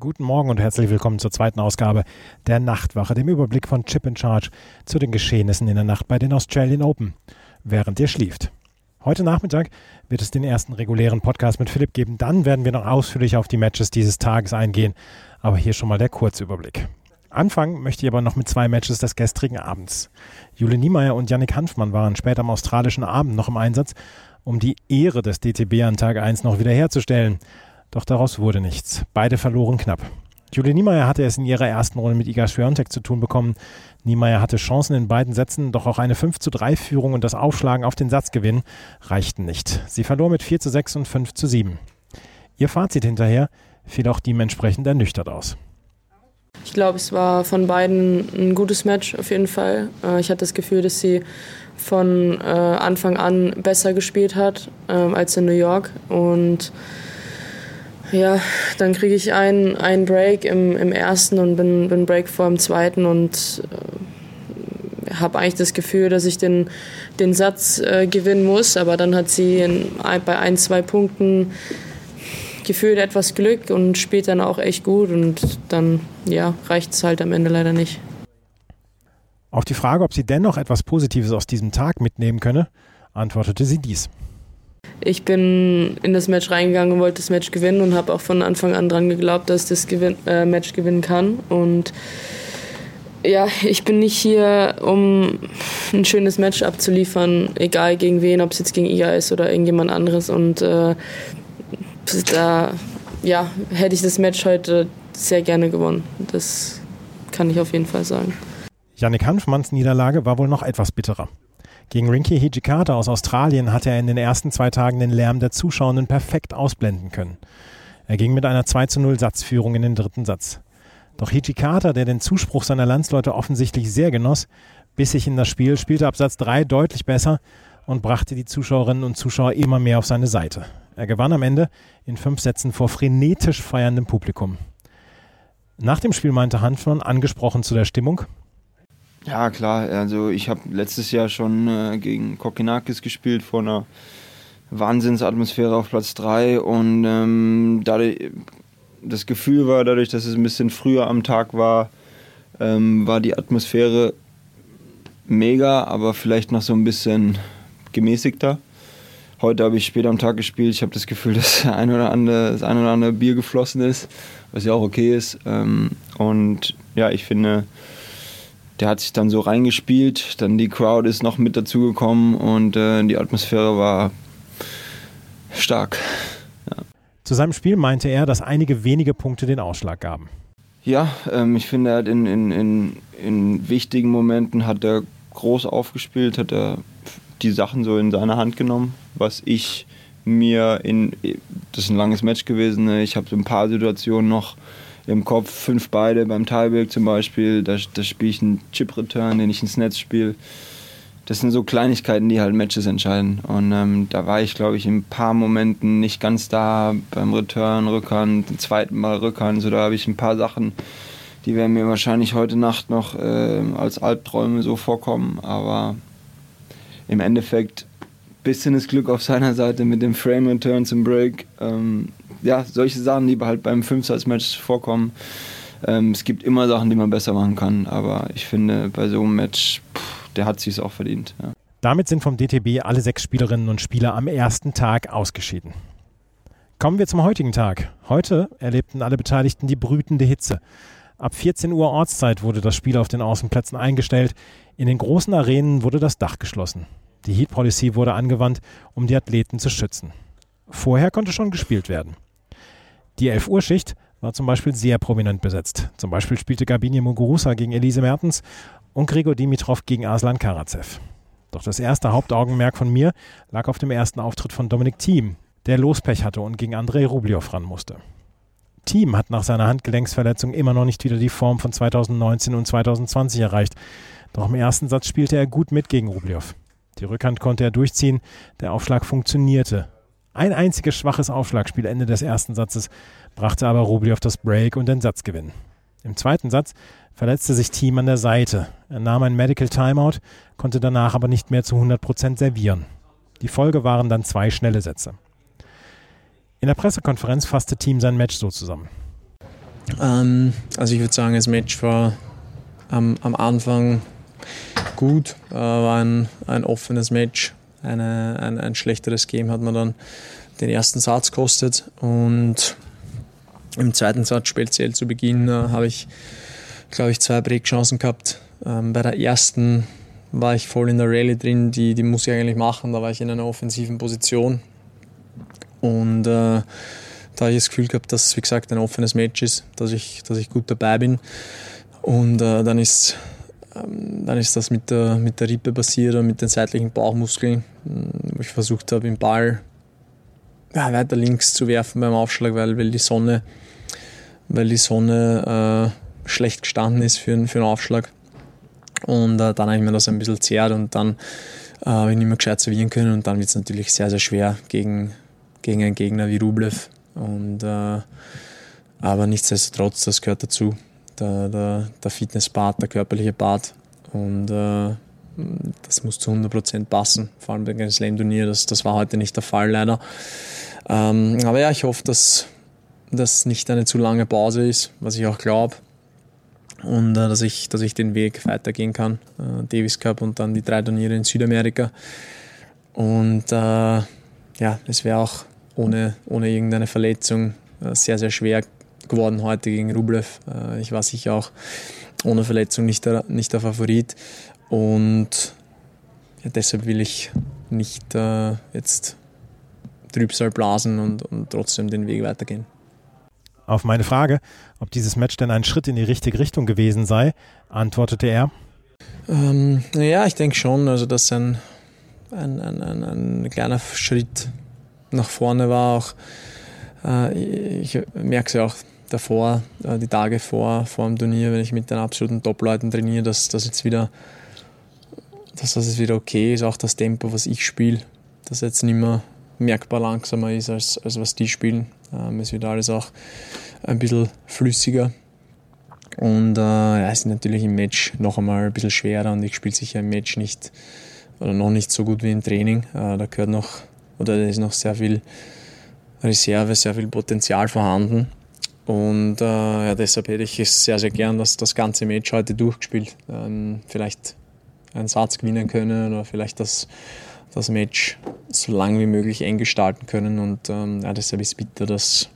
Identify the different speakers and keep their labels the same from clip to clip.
Speaker 1: Guten Morgen und herzlich willkommen zur zweiten Ausgabe der Nachtwache, dem Überblick von Chip in Charge zu den Geschehnissen in der Nacht bei den Australian Open, während ihr schlieft. Heute Nachmittag wird es den ersten regulären Podcast mit Philipp geben. Dann werden wir noch ausführlich auf die Matches dieses Tages eingehen. Aber hier schon mal der Kurzüberblick. Anfangen möchte ich aber noch mit zwei Matches des gestrigen Abends. Jule Niemeyer und Yannick Hanfmann waren später am australischen Abend noch im Einsatz, um die Ehre des DTB an Tag 1 noch wiederherzustellen. Doch daraus wurde nichts. Beide verloren knapp. Julie Niemeyer hatte es in ihrer ersten Runde mit Iga Swiatek zu tun bekommen. Niemeyer hatte Chancen in beiden Sätzen, doch auch eine 5 zu 3 Führung und das Aufschlagen auf den Satzgewinn reichten nicht. Sie verlor mit 4 zu 6 und 5 zu 7. Ihr Fazit hinterher fiel auch dementsprechend ernüchtert aus.
Speaker 2: Ich glaube, es war von beiden ein gutes Match auf jeden Fall. Äh, ich hatte das Gefühl, dass sie von äh, Anfang an besser gespielt hat ähm, als in New York und ja, dann kriege ich einen, einen Break im, im ersten und bin, bin Break vor dem zweiten und äh, habe eigentlich das Gefühl, dass ich den, den Satz äh, gewinnen muss. Aber dann hat sie in, bei ein, zwei Punkten gefühlt etwas Glück und spielt dann auch echt gut und dann ja, reicht es halt am Ende leider nicht.
Speaker 1: Auf die Frage, ob sie dennoch etwas Positives aus diesem Tag mitnehmen könne, antwortete sie dies.
Speaker 2: Ich bin in das Match reingegangen und wollte das Match gewinnen und habe auch von Anfang an dran geglaubt, dass ich das Gewin äh, Match gewinnen kann. Und ja, ich bin nicht hier, um ein schönes Match abzuliefern, egal gegen wen, ob es jetzt gegen Iga ist oder irgendjemand anderes. Und äh, da ja, hätte ich das Match heute sehr gerne gewonnen. Das kann ich auf jeden Fall sagen.
Speaker 1: Yannick Hanfmanns Niederlage war wohl noch etwas bitterer. Gegen Rinky Hijikata aus Australien hatte er in den ersten zwei Tagen den Lärm der Zuschauenden perfekt ausblenden können. Er ging mit einer 2 zu 0 Satzführung in den dritten Satz. Doch Hijikata, der den Zuspruch seiner Landsleute offensichtlich sehr genoss, biss sich in das Spiel, spielte ab Satz 3 deutlich besser und brachte die Zuschauerinnen und Zuschauer immer mehr auf seine Seite. Er gewann am Ende in fünf Sätzen vor frenetisch feierndem Publikum. Nach dem Spiel meinte Hanfmann, angesprochen zu der Stimmung,
Speaker 3: ja, klar. Also ich habe letztes Jahr schon äh, gegen Kokinakis gespielt vor einer Wahnsinnsatmosphäre auf Platz 3 und ähm, dadurch, das Gefühl war, dadurch, dass es ein bisschen früher am Tag war, ähm, war die Atmosphäre mega, aber vielleicht noch so ein bisschen gemäßigter. Heute habe ich später am Tag gespielt. Ich habe das Gefühl, dass ein oder andere, das ein oder andere Bier geflossen ist, was ja auch okay ist. Ähm, und ja, ich finde, der hat sich dann so reingespielt, dann die Crowd ist noch mit dazugekommen und äh, die Atmosphäre war stark.
Speaker 1: Ja. Zu seinem Spiel meinte er, dass einige wenige Punkte den Ausschlag gaben.
Speaker 3: Ja, ähm, ich finde, er hat in, in, in, in wichtigen Momenten hat er groß aufgespielt, hat er die Sachen so in seine Hand genommen, was ich mir in, das ist ein langes Match gewesen, ne? ich habe so ein paar Situationen noch im Kopf, fünf beide beim Tiebreak zum Beispiel, da, da spiele ich einen Chip-Return, den ich ins Netz spiele. Das sind so Kleinigkeiten, die halt Matches entscheiden. Und ähm, da war ich, glaube ich, in ein paar Momenten nicht ganz da beim Return, Rückhand, den zweiten Mal Rückhand. So, da habe ich ein paar Sachen, die werden mir wahrscheinlich heute Nacht noch äh, als Albträume so vorkommen. Aber im Endeffekt bisschen das Glück auf seiner Seite mit dem Frame Return zum Break. Ähm, ja, solche Sachen, die halt beim Fünfsatz-Match vorkommen. Ähm, es gibt immer Sachen, die man besser machen kann, aber ich finde, bei so einem Match, pff, der hat sich auch verdient. Ja.
Speaker 1: Damit sind vom DTB alle sechs Spielerinnen und Spieler am ersten Tag ausgeschieden. Kommen wir zum heutigen Tag. Heute erlebten alle Beteiligten die brütende Hitze. Ab 14 Uhr Ortszeit wurde das Spiel auf den Außenplätzen eingestellt. In den großen Arenen wurde das Dach geschlossen. Die Heat Policy wurde angewandt, um die Athleten zu schützen. Vorher konnte schon gespielt werden. Die 11 Uhr Schicht war zum Beispiel sehr prominent besetzt. Zum Beispiel spielte Gabini Muguruza gegen Elise Mertens und Grigor Dimitrov gegen Aslan Karatsev. Doch das erste Hauptaugenmerk von mir lag auf dem ersten Auftritt von Dominik Thiem, der Lospech hatte und gegen Andrei Rublev ran musste. Thiem hat nach seiner Handgelenksverletzung immer noch nicht wieder die Form von 2019 und 2020 erreicht. Doch im ersten Satz spielte er gut mit gegen Rublev. Die Rückhand konnte er durchziehen, der Aufschlag funktionierte. Ein einziges schwaches Aufschlagspiel Ende des ersten Satzes brachte aber Rublev das Break und den Satzgewinn. Im zweiten Satz verletzte sich Thiem an der Seite. Er nahm ein Medical Timeout, konnte danach aber nicht mehr zu 100% servieren. Die Folge waren dann zwei schnelle Sätze. In der Pressekonferenz fasste Team sein Match so zusammen.
Speaker 4: Ähm, also ich würde sagen, das Match war am, am Anfang gut, äh, war ein, ein offenes Match. Eine, ein, ein schlechteres Game hat man dann den ersten Satz kostet und im zweiten Satz speziell zu Beginn äh, habe ich, glaube ich, zwei Breakchancen gehabt. Ähm, bei der ersten war ich voll in der Rallye drin, die, die muss ich eigentlich machen, da war ich in einer offensiven Position und äh, da habe ich das Gefühl gehabt, dass es wie gesagt ein offenes Match ist, dass ich, dass ich gut dabei bin. Und äh, dann, ist, dann ist das mit der, mit der Rippe passiert und mit den seitlichen Bauchmuskeln, wo ich versucht habe, den Ball ja, weiter links zu werfen beim Aufschlag, weil, weil die Sonne, weil die Sonne äh, schlecht gestanden ist für, für einen Aufschlag. Und äh, dann habe ich mir das ein bisschen zerrt und dann äh, habe ich nicht mehr gescheit servieren können und dann wird es natürlich sehr, sehr schwer gegen, gegen einen Gegner wie Rublev. Und, äh, aber nichtsdestotrotz, das gehört dazu. Der, der, der Fitnesspart, der körperliche Part. Und äh, das muss zu 100% passen, vor allem beim Slam-Turnier. Das, das war heute nicht der Fall, leider. Ähm, aber ja, ich hoffe, dass das nicht eine zu lange Pause ist, was ich auch glaube. Und äh, dass, ich, dass ich den Weg weitergehen kann. Äh, Davis Cup und dann die drei Turniere in Südamerika. Und äh, ja, es wäre auch ohne, ohne irgendeine Verletzung äh, sehr, sehr schwer geworden heute gegen Rublev. Äh, ich war sicher auch ohne Verletzung nicht der, nicht der Favorit. Und ja, deshalb will ich nicht äh, jetzt Trübsal blasen und, und trotzdem den Weg weitergehen.
Speaker 1: Auf meine Frage, ob dieses Match denn ein Schritt in die richtige Richtung gewesen sei, antwortete er.
Speaker 4: Ähm, ja, ich denke schon, also dass ein, ein, ein, ein, ein kleiner Schritt nach vorne war. Auch, äh, ich merke es ja auch davor, äh, die Tage vor, vor dem Turnier, wenn ich mit den absoluten Top-Leuten trainiere, dass das jetzt wieder, dass das jetzt wieder okay ist, auch das Tempo, was ich spiele, dass jetzt nicht mehr merkbar langsamer ist, als, als was die spielen. Ähm, es wird alles auch ein bisschen flüssiger. Und äh, ja, es ist natürlich im Match noch einmal ein bisschen schwerer und ich spiele sicher im Match nicht oder noch nicht so gut wie im Training. Äh, da gehört noch oder da ist noch sehr viel Reserve, sehr viel Potenzial vorhanden. Und äh, ja, deshalb hätte ich es sehr, sehr gern, dass das ganze Match heute durchgespielt. Ähm, vielleicht einen Satz gewinnen können oder vielleicht das, das Match so lang wie möglich eng gestalten können. Und ähm, ja, deshalb ist es bitter, dass,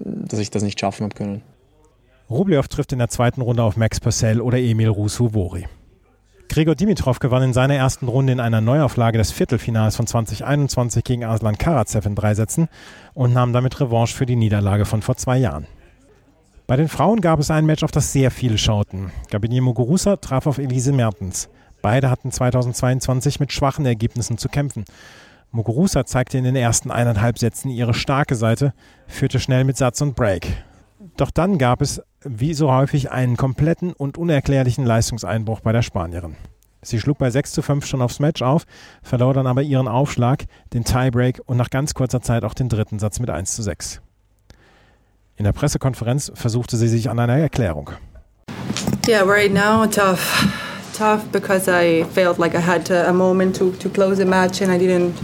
Speaker 4: dass ich das nicht schaffen habe können.
Speaker 1: Rublev trifft in der zweiten Runde auf Max Purcell oder Emil Rusu-Vori. Gregor Dimitrov gewann in seiner ersten Runde in einer Neuauflage des Viertelfinals von 2021 gegen Aslan Karatsev in drei Sätzen und nahm damit Revanche für die Niederlage von vor zwei Jahren. Bei den Frauen gab es ein Match, auf das sehr viele schauten. Gabinier Muguruza traf auf Elise Mertens. Beide hatten 2022 mit schwachen Ergebnissen zu kämpfen. Muguruza zeigte in den ersten eineinhalb Sätzen ihre starke Seite, führte schnell mit Satz und Break. Doch dann gab es, wie so häufig, einen kompletten und unerklärlichen Leistungseinbruch bei der Spanierin. Sie schlug bei 6 zu 5 schon aufs Match auf, verlor dann aber ihren Aufschlag, den Tiebreak und nach ganz kurzer Zeit auch den dritten Satz mit 1 zu 6. In der Pressekonferenz versuchte sie sich an einer Erklärung.
Speaker 5: Yeah, right now tough. Tough because I felt like I had a moment to, to close the match and I didn't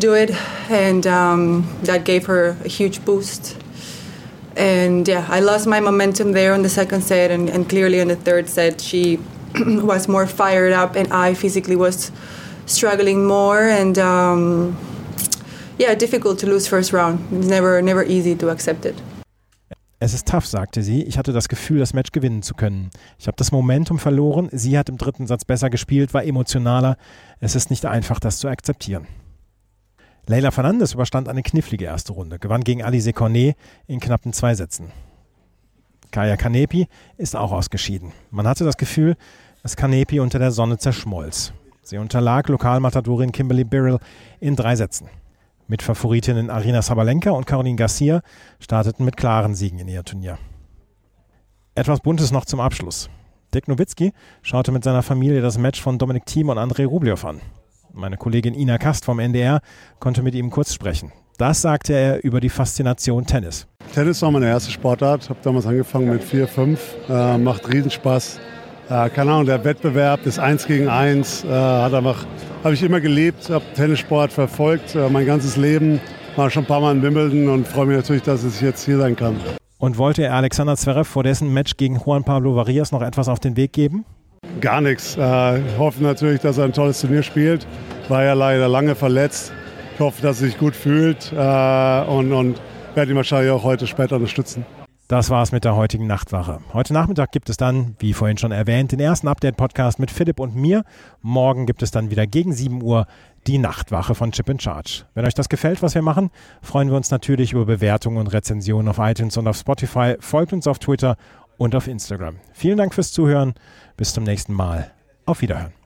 Speaker 5: do it. And um, that gave her a huge boost. And yeah, I lost my momentum there on the second set, and, and clearly in the third set, she was more fired up, and I physically was struggling more. And um, yeah, difficult to lose first round. It's never, never easy to accept it.
Speaker 1: Es ist tough, sagte sie. Ich hatte das Gefühl, das Match gewinnen zu können. Ich habe das Momentum verloren. Sie hat im dritten Satz besser gespielt, war emotionaler. Es ist nicht einfach, das zu akzeptieren. Leila Fernandes überstand eine knifflige erste Runde, gewann gegen Alice Cornet in knappen zwei Sätzen. Kaya Kanepi ist auch ausgeschieden. Man hatte das Gefühl, dass Kanepi unter der Sonne zerschmolz. Sie unterlag Lokalmatadorin Kimberly Birrell in drei Sätzen. Mit Favoritinnen Arina Sabalenka und Caroline Garcia starteten mit klaren Siegen in ihr Turnier. Etwas Buntes noch zum Abschluss. Dick Nowitzki schaute mit seiner Familie das Match von Dominik Thiem und Andrei Rublev an. Meine Kollegin Ina Kast vom NDR konnte mit ihm kurz sprechen. Das sagte er über die Faszination Tennis.
Speaker 6: Tennis war meine erste Sportart. Habe damals angefangen mit 4, 5. Äh, macht Riesenspaß. Äh, keine Ahnung, der Wettbewerb, das 1 gegen 1, äh, hat einfach, habe ich immer gelebt, habe Tennissport verfolgt, äh, mein ganzes Leben. War schon ein paar Mal in Wimbledon und freue mich natürlich, dass ich jetzt hier sein kann.
Speaker 1: Und wollte er Alexander Zverev vor dessen Match gegen Juan Pablo Varias noch etwas auf den Weg geben?
Speaker 6: Gar nichts. Äh, ich hoffe natürlich, dass er ein tolles Turnier spielt. War ja leider lange verletzt. Ich hoffe, dass er sich gut fühlt äh, und, und werde ihn wahrscheinlich auch heute später unterstützen.
Speaker 1: Das war's mit der heutigen Nachtwache. Heute Nachmittag gibt es dann, wie vorhin schon erwähnt, den ersten Update-Podcast mit Philipp und mir. Morgen gibt es dann wieder gegen 7 Uhr die Nachtwache von Chip in Charge. Wenn euch das gefällt, was wir machen, freuen wir uns natürlich über Bewertungen und Rezensionen auf iTunes und auf Spotify. Folgt uns auf Twitter und auf Instagram. Vielen Dank fürs Zuhören. Bis zum nächsten Mal. Auf Wiederhören.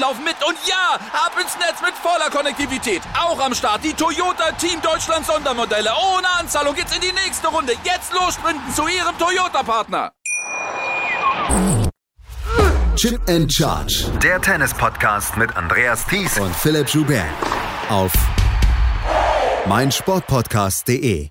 Speaker 7: laufen mit. Und ja, ab ins Netz mit voller Konnektivität. Auch am Start die Toyota Team Deutschland Sondermodelle. Ohne Anzahlung geht's in die nächste Runde. Jetzt los sprinten zu ihrem Toyota-Partner.
Speaker 8: Chip and Charge.
Speaker 9: Der Tennis-Podcast mit Andreas Thies
Speaker 8: und Philipp Joubert. Auf meinsportpodcast.de.